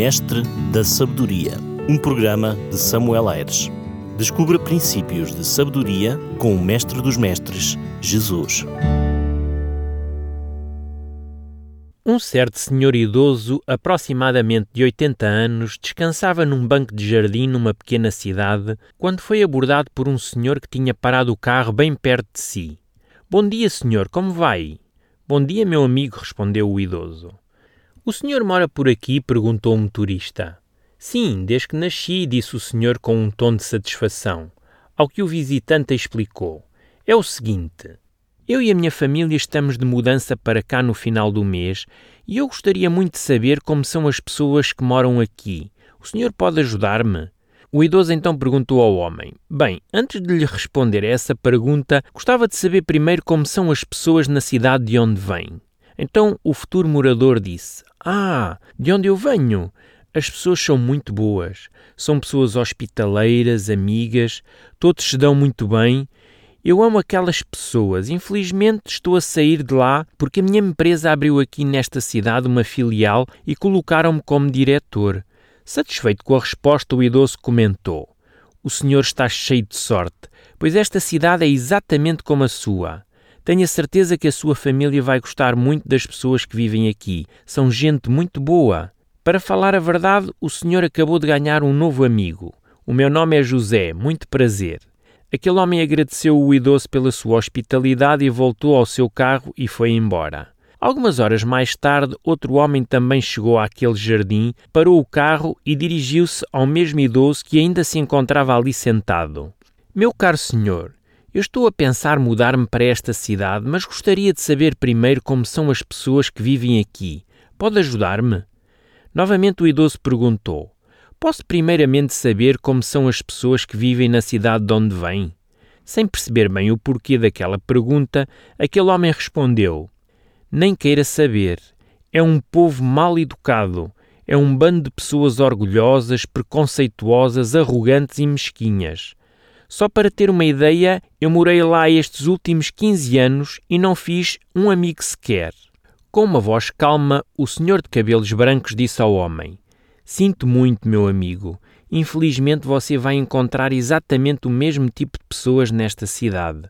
Mestre da Sabedoria, um programa de Samuel Aires. Descubra princípios de sabedoria com o Mestre dos Mestres, Jesus. Um certo senhor idoso, aproximadamente de 80 anos, descansava num banco de jardim numa pequena cidade quando foi abordado por um senhor que tinha parado o carro bem perto de si. Bom dia, senhor, como vai? Bom dia, meu amigo, respondeu o idoso. O senhor mora por aqui? perguntou o motorista. Sim, desde que nasci, disse o senhor com um tom de satisfação. Ao que o visitante explicou: É o seguinte. Eu e a minha família estamos de mudança para cá no final do mês e eu gostaria muito de saber como são as pessoas que moram aqui. O senhor pode ajudar-me? O idoso então perguntou ao homem: Bem, antes de lhe responder essa pergunta, gostava de saber primeiro como são as pessoas na cidade de onde vem. Então o futuro morador disse: Ah, de onde eu venho? As pessoas são muito boas, são pessoas hospitaleiras, amigas, todos se dão muito bem. Eu amo aquelas pessoas. Infelizmente estou a sair de lá porque a minha empresa abriu aqui nesta cidade uma filial e colocaram-me como diretor. Satisfeito com a resposta, o idoso comentou: O senhor está cheio de sorte, pois esta cidade é exatamente como a sua. Tenho a certeza que a sua família vai gostar muito das pessoas que vivem aqui. São gente muito boa. Para falar a verdade, o senhor acabou de ganhar um novo amigo. O meu nome é José, muito prazer. Aquele homem agradeceu o idoso pela sua hospitalidade e voltou ao seu carro e foi embora. Algumas horas mais tarde, outro homem também chegou àquele jardim, parou o carro e dirigiu-se ao mesmo idoso que ainda se encontrava ali sentado. Meu caro senhor, eu estou a pensar mudar-me para esta cidade, mas gostaria de saber primeiro como são as pessoas que vivem aqui. Pode ajudar-me? Novamente o idoso perguntou: Posso primeiramente saber como são as pessoas que vivem na cidade de onde vêm? Sem perceber bem o porquê daquela pergunta, aquele homem respondeu: nem queira saber. É um povo mal educado. É um bando de pessoas orgulhosas, preconceituosas, arrogantes e mesquinhas. Só para ter uma ideia, eu morei lá estes últimos 15 anos e não fiz um amigo sequer. Com uma voz calma, o senhor de cabelos brancos disse ao homem: Sinto muito, meu amigo. Infelizmente você vai encontrar exatamente o mesmo tipo de pessoas nesta cidade.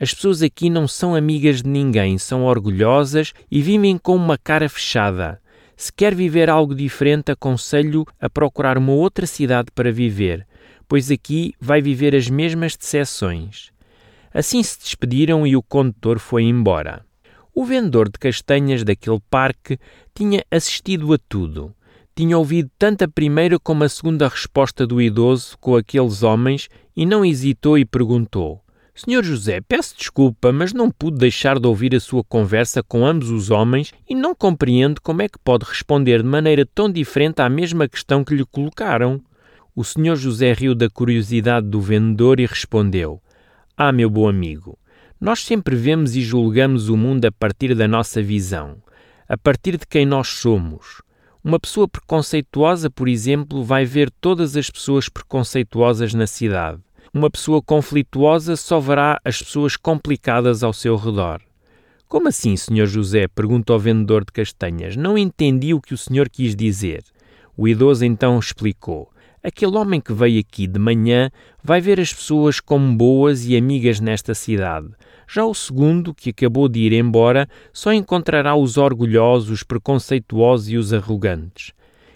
As pessoas aqui não são amigas de ninguém, são orgulhosas e vivem com uma cara fechada. Se quer viver algo diferente, aconselho a procurar uma outra cidade para viver, pois aqui vai viver as mesmas decepções. Assim se despediram e o condutor foi embora. O vendedor de castanhas daquele parque tinha assistido a tudo. Tinha ouvido tanto a primeira como a segunda resposta do idoso com aqueles homens e não hesitou e perguntou: Senhor José, peço desculpa, mas não pude deixar de ouvir a sua conversa com ambos os homens e não compreendo como é que pode responder de maneira tão diferente à mesma questão que lhe colocaram. O senhor José riu da curiosidade do vendedor e respondeu: Ah, meu bom amigo, nós sempre vemos e julgamos o mundo a partir da nossa visão, a partir de quem nós somos. Uma pessoa preconceituosa, por exemplo, vai ver todas as pessoas preconceituosas na cidade uma pessoa conflituosa só verá as pessoas complicadas ao seu redor. Como assim, Sr. José? perguntou o vendedor de castanhas. Não entendi o que o senhor quis dizer. O idoso então explicou. Aquele homem que veio aqui de manhã vai ver as pessoas como boas e amigas nesta cidade. Já o segundo, que acabou de ir embora, só encontrará os orgulhosos, os preconceituosos e os arrogantes.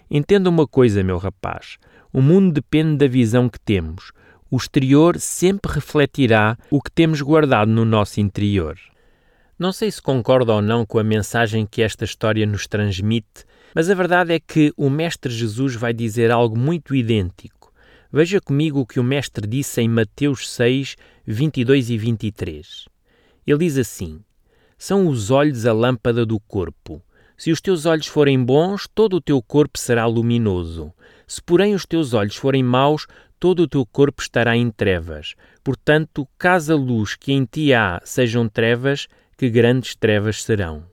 Entenda uma coisa, meu rapaz: o mundo depende da visão que temos o exterior sempre refletirá o que temos guardado no nosso interior. Não sei se concorda ou não com a mensagem que esta história nos transmite, mas a verdade é que o Mestre Jesus vai dizer algo muito idêntico. Veja comigo o que o Mestre disse em Mateus 6, 22 e 23. Ele diz assim: São os olhos a lâmpada do corpo. Se os teus olhos forem bons, todo o teu corpo será luminoso. Se, porém, os teus olhos forem maus, todo o teu corpo estará em trevas. Portanto, caso a luz que em ti há sejam trevas, que grandes trevas serão.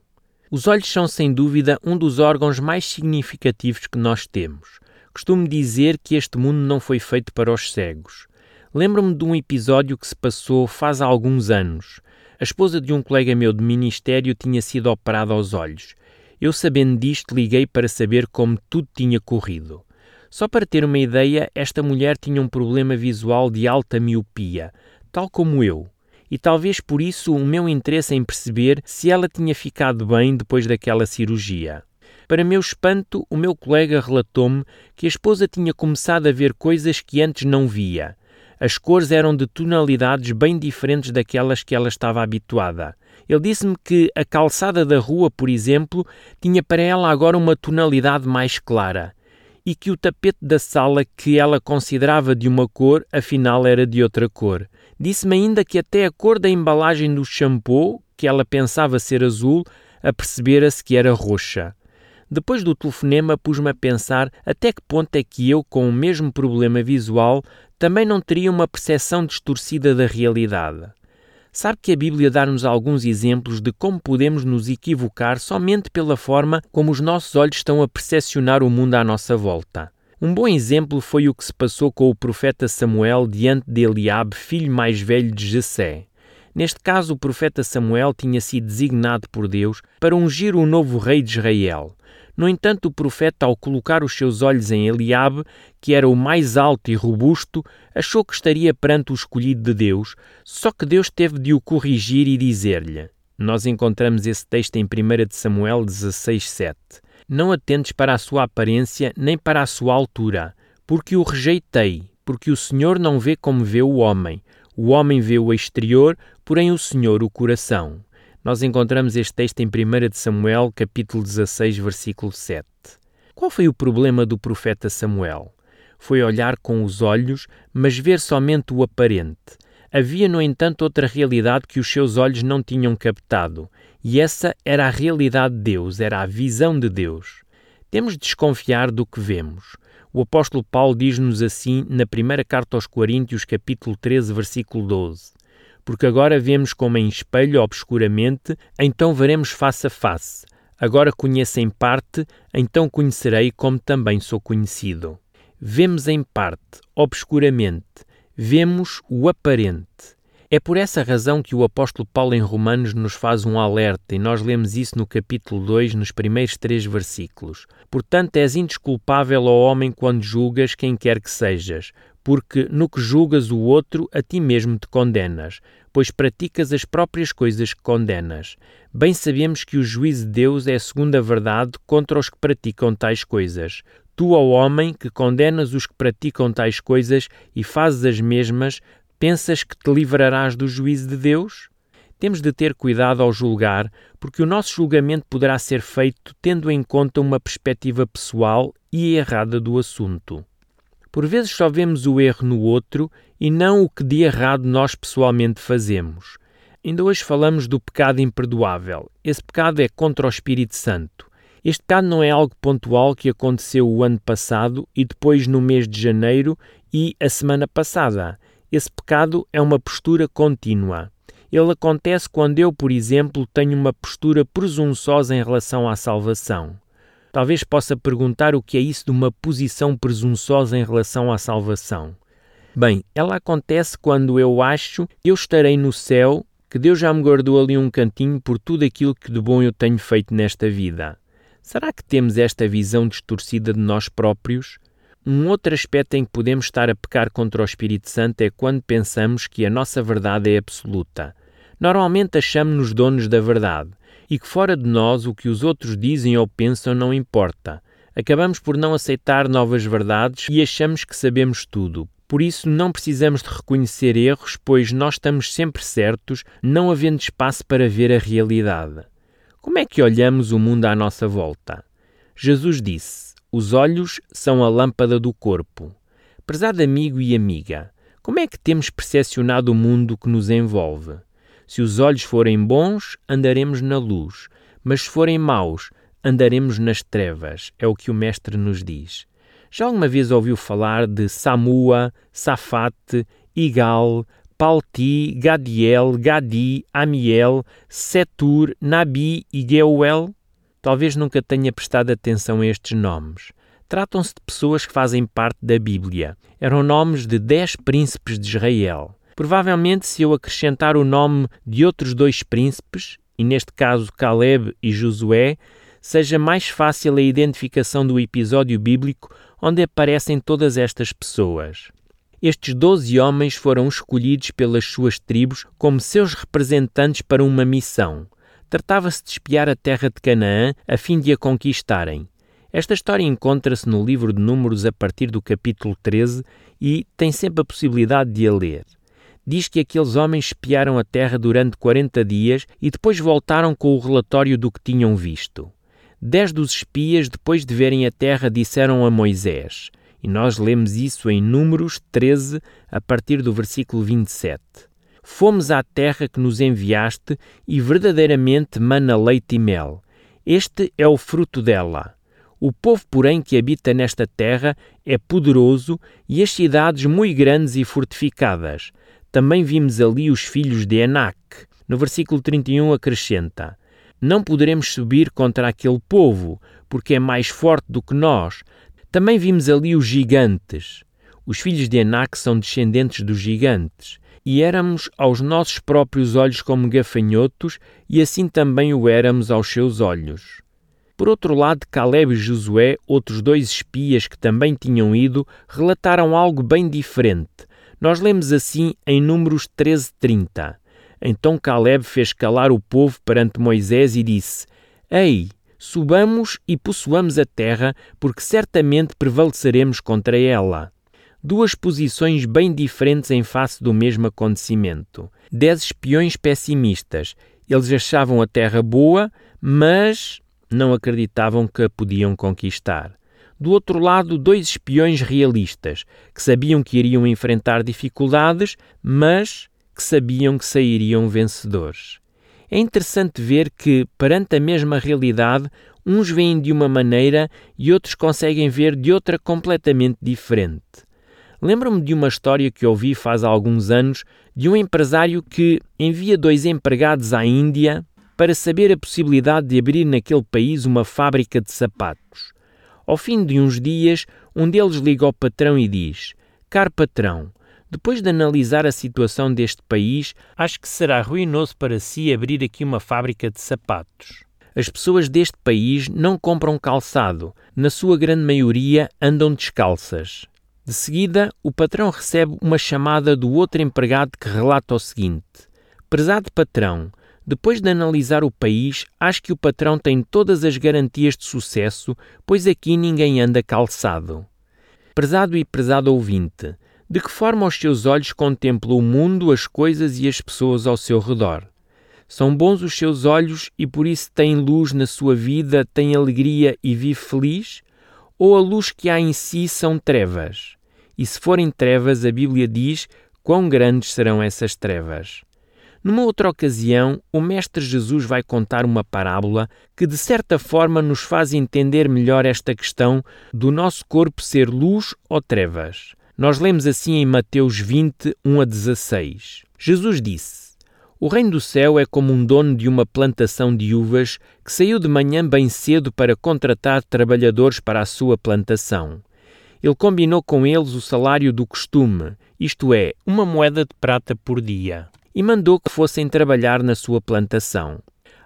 Os olhos são, sem dúvida, um dos órgãos mais significativos que nós temos. Costumo dizer que este mundo não foi feito para os cegos. Lembro-me de um episódio que se passou faz alguns anos. A esposa de um colega meu de ministério tinha sido operada aos olhos Eu, sabendo disto, liguei para saber como tudo tinha corrido. Só para ter uma ideia, esta mulher tinha um problema visual de alta miopia, tal como eu, e talvez por isso o meu interesse em perceber se ela tinha ficado bem depois daquela cirurgia. Para meu espanto, o meu colega relatou-me que a esposa tinha começado a ver coisas que antes não via. As cores eram de tonalidades bem diferentes daquelas que ela estava habituada. Ele disse-me que a calçada da rua, por exemplo, tinha para ela agora uma tonalidade mais clara e que o tapete da sala que ela considerava de uma cor, afinal era de outra cor. Disse-me ainda que até a cor da embalagem do shampoo, que ela pensava ser azul, apercebera-se que era roxa. Depois do telefonema, pus-me a pensar até que ponto é que eu, com o mesmo problema visual, também não teria uma percepção distorcida da realidade. Sabe que a Bíblia dá-nos alguns exemplos de como podemos nos equivocar somente pela forma como os nossos olhos estão a percepcionar o mundo à nossa volta. Um bom exemplo foi o que se passou com o profeta Samuel diante de Eliabe, filho mais velho de Jessé. Neste caso, o profeta Samuel tinha sido designado por Deus para ungir o novo rei de Israel. No entanto, o profeta, ao colocar os seus olhos em Eliabe, que era o mais alto e robusto, achou que estaria perante o escolhido de Deus, só que Deus teve de o corrigir e dizer-lhe. Nós encontramos esse texto em 1 Samuel 16:7. Não atentes para a sua aparência nem para a sua altura, porque o rejeitei, porque o Senhor não vê como vê o homem. O homem vê o exterior, porém o Senhor o coração. Nós encontramos este texto em 1 Samuel, capítulo 16, versículo 7. Qual foi o problema do profeta Samuel? Foi olhar com os olhos, mas ver somente o aparente. Havia, no entanto, outra realidade que os seus olhos não tinham captado, e essa era a realidade de Deus, era a visão de Deus. Temos de desconfiar do que vemos. O apóstolo Paulo diz-nos assim na primeira carta aos Coríntios, capítulo 13, versículo 12 porque agora vemos como em espelho obscuramente, então veremos face a face. Agora conheço em parte, então conhecerei como também sou conhecido. Vemos em parte, obscuramente, vemos o aparente. É por essa razão que o apóstolo Paulo em Romanos nos faz um alerta, e nós lemos isso no capítulo 2, nos primeiros três versículos. Portanto, és indesculpável ao homem quando julgas quem quer que sejas, porque no que julgas o outro, a ti mesmo te condenas, pois praticas as próprias coisas que condenas. Bem sabemos que o juízo de Deus é a segunda verdade contra os que praticam tais coisas. Tu, ó homem, que condenas os que praticam tais coisas e fazes as mesmas, pensas que te livrarás do juízo de Deus? Temos de ter cuidado ao julgar, porque o nosso julgamento poderá ser feito tendo em conta uma perspectiva pessoal e errada do assunto. Por vezes só vemos o erro no outro e não o que de errado nós pessoalmente fazemos. Ainda hoje falamos do pecado imperdoável. Esse pecado é contra o Espírito Santo. Este pecado não é algo pontual que aconteceu o ano passado e depois no mês de janeiro e a semana passada. Esse pecado é uma postura contínua. Ele acontece quando eu, por exemplo, tenho uma postura presunçosa em relação à salvação. Talvez possa perguntar o que é isso de uma posição presunçosa em relação à salvação. Bem, ela acontece quando eu acho que eu estarei no céu, que Deus já me guardou ali um cantinho por tudo aquilo que de bom eu tenho feito nesta vida. Será que temos esta visão distorcida de nós próprios? Um outro aspecto em que podemos estar a pecar contra o Espírito Santo é quando pensamos que a nossa verdade é absoluta. Normalmente achamos-nos donos da verdade, e que fora de nós o que os outros dizem ou pensam não importa. Acabamos por não aceitar novas verdades e achamos que sabemos tudo. Por isso, não precisamos de reconhecer erros, pois nós estamos sempre certos, não havendo espaço para ver a realidade. Como é que olhamos o mundo à nossa volta? Jesus disse: Os olhos são a lâmpada do corpo. Prezado amigo e amiga, como é que temos percepcionado o mundo que nos envolve? Se os olhos forem bons, andaremos na luz, mas se forem maus, andaremos nas trevas, é o que o Mestre nos diz. Já alguma vez ouviu falar de Samua, Safate, Igal, Palti, Gadiel, Gadi, Amiel, Setur, Nabi e Geuel? Talvez nunca tenha prestado atenção a estes nomes. Tratam-se de pessoas que fazem parte da Bíblia. Eram nomes de dez príncipes de Israel. Provavelmente, se eu acrescentar o nome de outros dois príncipes, e neste caso Caleb e Josué, seja mais fácil a identificação do episódio bíblico onde aparecem todas estas pessoas. Estes doze homens foram escolhidos pelas suas tribos como seus representantes para uma missão. Tratava-se de espiar a terra de Canaã a fim de a conquistarem. Esta história encontra-se no livro de Números a partir do capítulo 13 e tem sempre a possibilidade de a ler. Diz que aqueles homens espiaram a terra durante 40 dias e depois voltaram com o relatório do que tinham visto. Dez dos espias, depois de verem a terra, disseram a Moisés, e nós lemos isso em Números 13, a partir do versículo 27. Fomos à terra que nos enviaste e verdadeiramente mana leite e mel. Este é o fruto dela. O povo, porém, que habita nesta terra é poderoso e as cidades muito grandes e fortificadas. Também vimos ali os filhos de Enac. No versículo 31 acrescenta: Não poderemos subir contra aquele povo, porque é mais forte do que nós. Também vimos ali os gigantes. Os filhos de Enac são descendentes dos gigantes. E éramos aos nossos próprios olhos como gafanhotos, e assim também o éramos aos seus olhos. Por outro lado, Caleb e Josué, outros dois espias que também tinham ido, relataram algo bem diferente. Nós lemos assim em Números 13:30. Então Caleb fez calar o povo perante Moisés e disse: Ei, subamos e possuamos a terra, porque certamente prevaleceremos contra ela. Duas posições bem diferentes em face do mesmo acontecimento. Dez espiões pessimistas. Eles achavam a terra boa, mas não acreditavam que a podiam conquistar. Do outro lado, dois espiões realistas, que sabiam que iriam enfrentar dificuldades, mas que sabiam que sairiam vencedores. É interessante ver que, perante a mesma realidade, uns veem de uma maneira e outros conseguem ver de outra completamente diferente. Lembro-me de uma história que ouvi faz alguns anos de um empresário que envia dois empregados à Índia para saber a possibilidade de abrir naquele país uma fábrica de sapatos. Ao fim de uns dias, um deles liga ao patrão e diz: Caro patrão, depois de analisar a situação deste país, acho que será ruinoso para si abrir aqui uma fábrica de sapatos. As pessoas deste país não compram calçado, na sua grande maioria andam descalças. De seguida, o patrão recebe uma chamada do outro empregado que relata o seguinte: Prezado patrão, depois de analisar o país, acho que o patrão tem todas as garantias de sucesso, pois aqui ninguém anda calçado. Prezado e prezado ouvinte, de que forma os seus olhos contemplam o mundo, as coisas e as pessoas ao seu redor? São bons os seus olhos e por isso tem luz na sua vida, tem alegria e vive feliz? Ou a luz que há em si são trevas? E se forem trevas, a Bíblia diz quão grandes serão essas trevas. Numa outra ocasião, o Mestre Jesus vai contar uma parábola que, de certa forma, nos faz entender melhor esta questão do nosso corpo ser luz ou trevas. Nós lemos assim em Mateus 20, 1 a 16. Jesus disse: O reino do céu é como um dono de uma plantação de uvas que saiu de manhã bem cedo para contratar trabalhadores para a sua plantação. Ele combinou com eles o salário do costume, isto é, uma moeda de prata por dia e mandou que fossem trabalhar na sua plantação.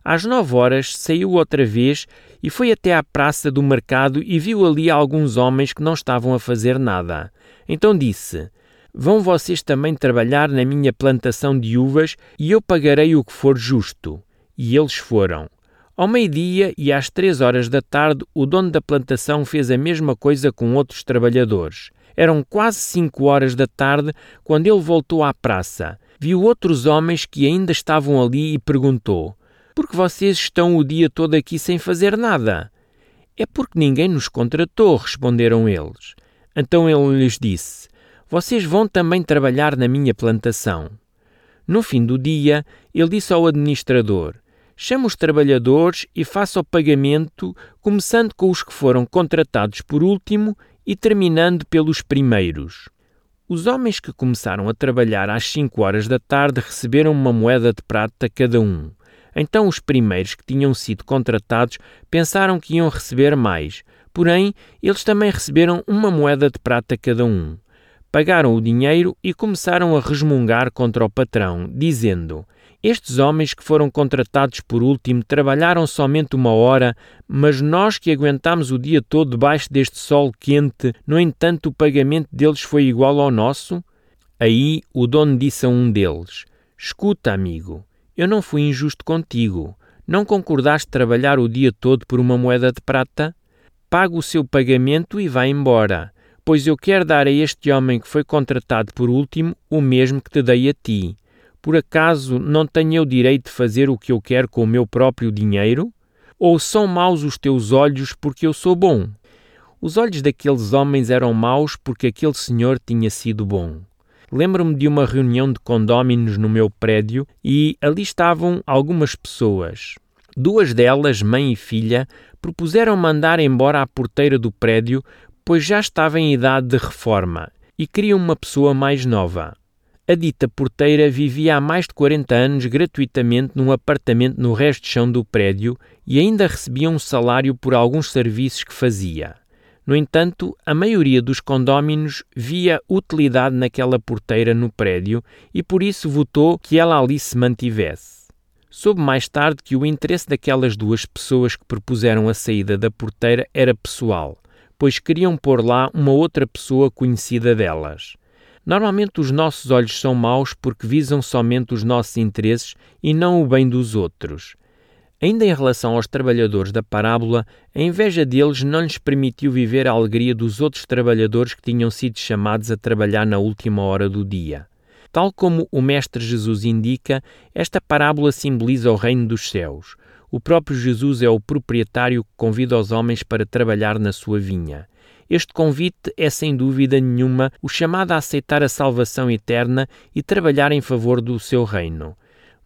Às nove horas saiu outra vez e foi até à praça do mercado e viu ali alguns homens que não estavam a fazer nada. Então disse: Vão vocês também trabalhar na minha plantação de uvas e eu pagarei o que for justo. E eles foram. Ao meio-dia e às três horas da tarde, o dono da plantação fez a mesma coisa com outros trabalhadores. Eram quase cinco horas da tarde quando ele voltou à praça viu outros homens que ainda estavam ali e perguntou: Por que vocês estão o dia todo aqui sem fazer nada? É porque ninguém nos contratou, responderam eles. Então ele lhes disse: Vocês vão também trabalhar na minha plantação. No fim do dia, ele disse ao administrador: Chame os trabalhadores e faça o pagamento, começando com os que foram contratados por último e terminando pelos primeiros. Os homens que começaram a trabalhar às 5 horas da tarde receberam uma moeda de prata cada um. Então os primeiros que tinham sido contratados pensaram que iam receber mais, porém eles também receberam uma moeda de prata cada um. Pagaram o dinheiro e começaram a resmungar contra o patrão, dizendo: Estes homens que foram contratados por último trabalharam somente uma hora, mas nós que aguentamos o dia todo debaixo deste sol quente, no entanto, o pagamento deles foi igual ao nosso? Aí o dono disse a um deles: Escuta, amigo, eu não fui injusto contigo. Não concordaste trabalhar o dia todo por uma moeda de prata? Paga o seu pagamento e vá embora, pois eu quero dar a este homem que foi contratado por último o mesmo que te dei a ti. Por acaso não tenho eu direito de fazer o que eu quero com o meu próprio dinheiro? Ou são maus os teus olhos porque eu sou bom? Os olhos daqueles homens eram maus porque aquele senhor tinha sido bom. Lembro-me de uma reunião de condóminos no meu prédio e ali estavam algumas pessoas. Duas delas, mãe e filha, propuseram mandar embora a porteira do prédio, pois já estava em idade de reforma e queriam uma pessoa mais nova. A dita porteira vivia há mais de 40 anos gratuitamente num apartamento no resto de chão do prédio e ainda recebia um salário por alguns serviços que fazia. No entanto, a maioria dos condóminos via utilidade naquela porteira no prédio e por isso votou que ela ali se mantivesse. Soube mais tarde que o interesse daquelas duas pessoas que propuseram a saída da porteira era pessoal, pois queriam pôr lá uma outra pessoa conhecida delas. Normalmente os nossos olhos são maus porque visam somente os nossos interesses e não o bem dos outros. Ainda em relação aos trabalhadores da parábola, a inveja deles não lhes permitiu viver a alegria dos outros trabalhadores que tinham sido chamados a trabalhar na última hora do dia. Tal como o Mestre Jesus indica, esta parábola simboliza o reino dos céus. O próprio Jesus é o proprietário que convida os homens para trabalhar na sua vinha. Este convite é sem dúvida nenhuma o chamado a aceitar a salvação eterna e trabalhar em favor do seu reino.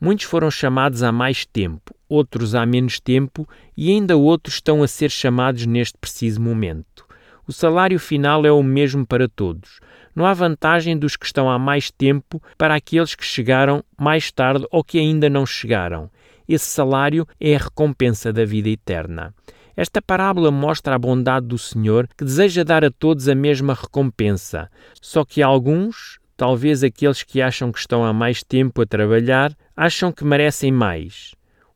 Muitos foram chamados há mais tempo, outros há menos tempo e ainda outros estão a ser chamados neste preciso momento. O salário final é o mesmo para todos. Não há vantagem dos que estão há mais tempo para aqueles que chegaram mais tarde ou que ainda não chegaram. Esse salário é a recompensa da vida eterna. Esta parábola mostra a bondade do Senhor que deseja dar a todos a mesma recompensa, só que alguns, talvez aqueles que acham que estão há mais tempo a trabalhar, acham que merecem mais.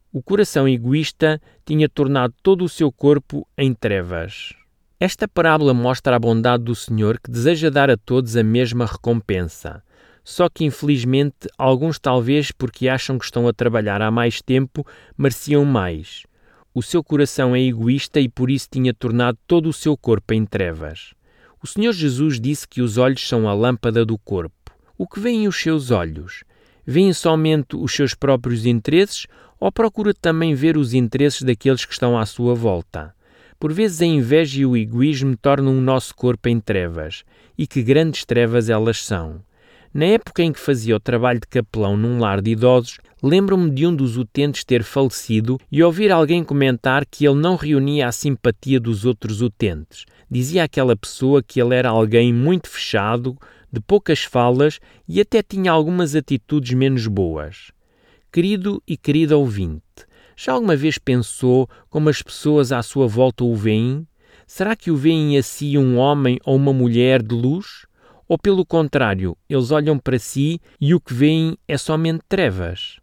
O coração egoísta tinha tornado todo o seu corpo em trevas. Esta parábola mostra a bondade do Senhor que deseja dar a todos a mesma recompensa. Só que, infelizmente, alguns, talvez porque acham que estão a trabalhar há mais tempo, mereciam mais. O seu coração é egoísta e por isso tinha tornado todo o seu corpo em trevas. O Senhor Jesus disse que os olhos são a lâmpada do corpo. O que veem os seus olhos? Veem somente os seus próprios interesses ou procura também ver os interesses daqueles que estão à sua volta? Por vezes a inveja e o egoísmo tornam o nosso corpo em trevas, e que grandes trevas elas são. Na época em que fazia o trabalho de capelão num lar de idosos, lembro-me de um dos utentes ter falecido e ouvir alguém comentar que ele não reunia a simpatia dos outros utentes. Dizia aquela pessoa que ele era alguém muito fechado, de poucas falas e até tinha algumas atitudes menos boas. Querido e querida ouvinte, já alguma vez pensou como as pessoas à sua volta o veem? Será que o veem assim um homem ou uma mulher de luz? Ou pelo contrário, eles olham para si e o que veem é somente trevas?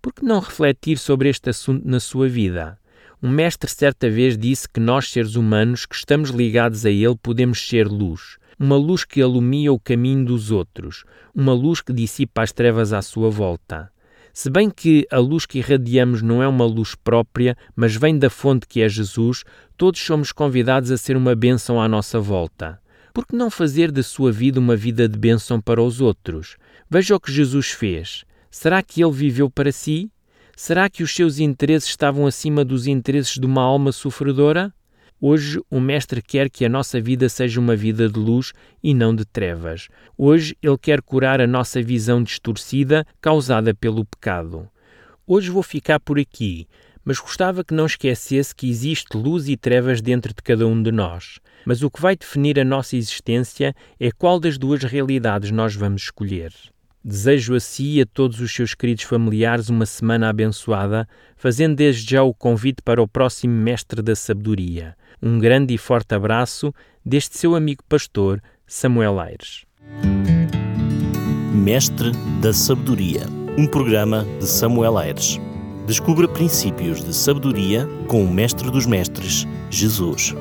Por que não refletir sobre este assunto na sua vida? Um mestre certa vez disse que nós, seres humanos, que estamos ligados a ele, podemos ser luz. Uma luz que alumia o caminho dos outros, uma luz que dissipa as trevas à sua volta. Se bem que a luz que irradiamos não é uma luz própria, mas vem da fonte que é Jesus, todos somos convidados a ser uma bênção à nossa volta. Por que não fazer da sua vida uma vida de bênção para os outros? Veja o que Jesus fez. Será que ele viveu para si? Será que os seus interesses estavam acima dos interesses de uma alma sofredora? Hoje, o Mestre quer que a nossa vida seja uma vida de luz e não de trevas. Hoje, Ele quer curar a nossa visão distorcida causada pelo pecado. Hoje vou ficar por aqui, mas gostava que não esquecesse que existe luz e trevas dentro de cada um de nós. Mas o que vai definir a nossa existência é qual das duas realidades nós vamos escolher. Desejo a si e a todos os seus queridos familiares uma semana abençoada, fazendo desde já o convite para o próximo Mestre da Sabedoria. Um grande e forte abraço deste seu amigo pastor, Samuel Aires. Mestre da Sabedoria um programa de Samuel Aires. Descubra princípios de sabedoria com o Mestre dos Mestres, Jesus.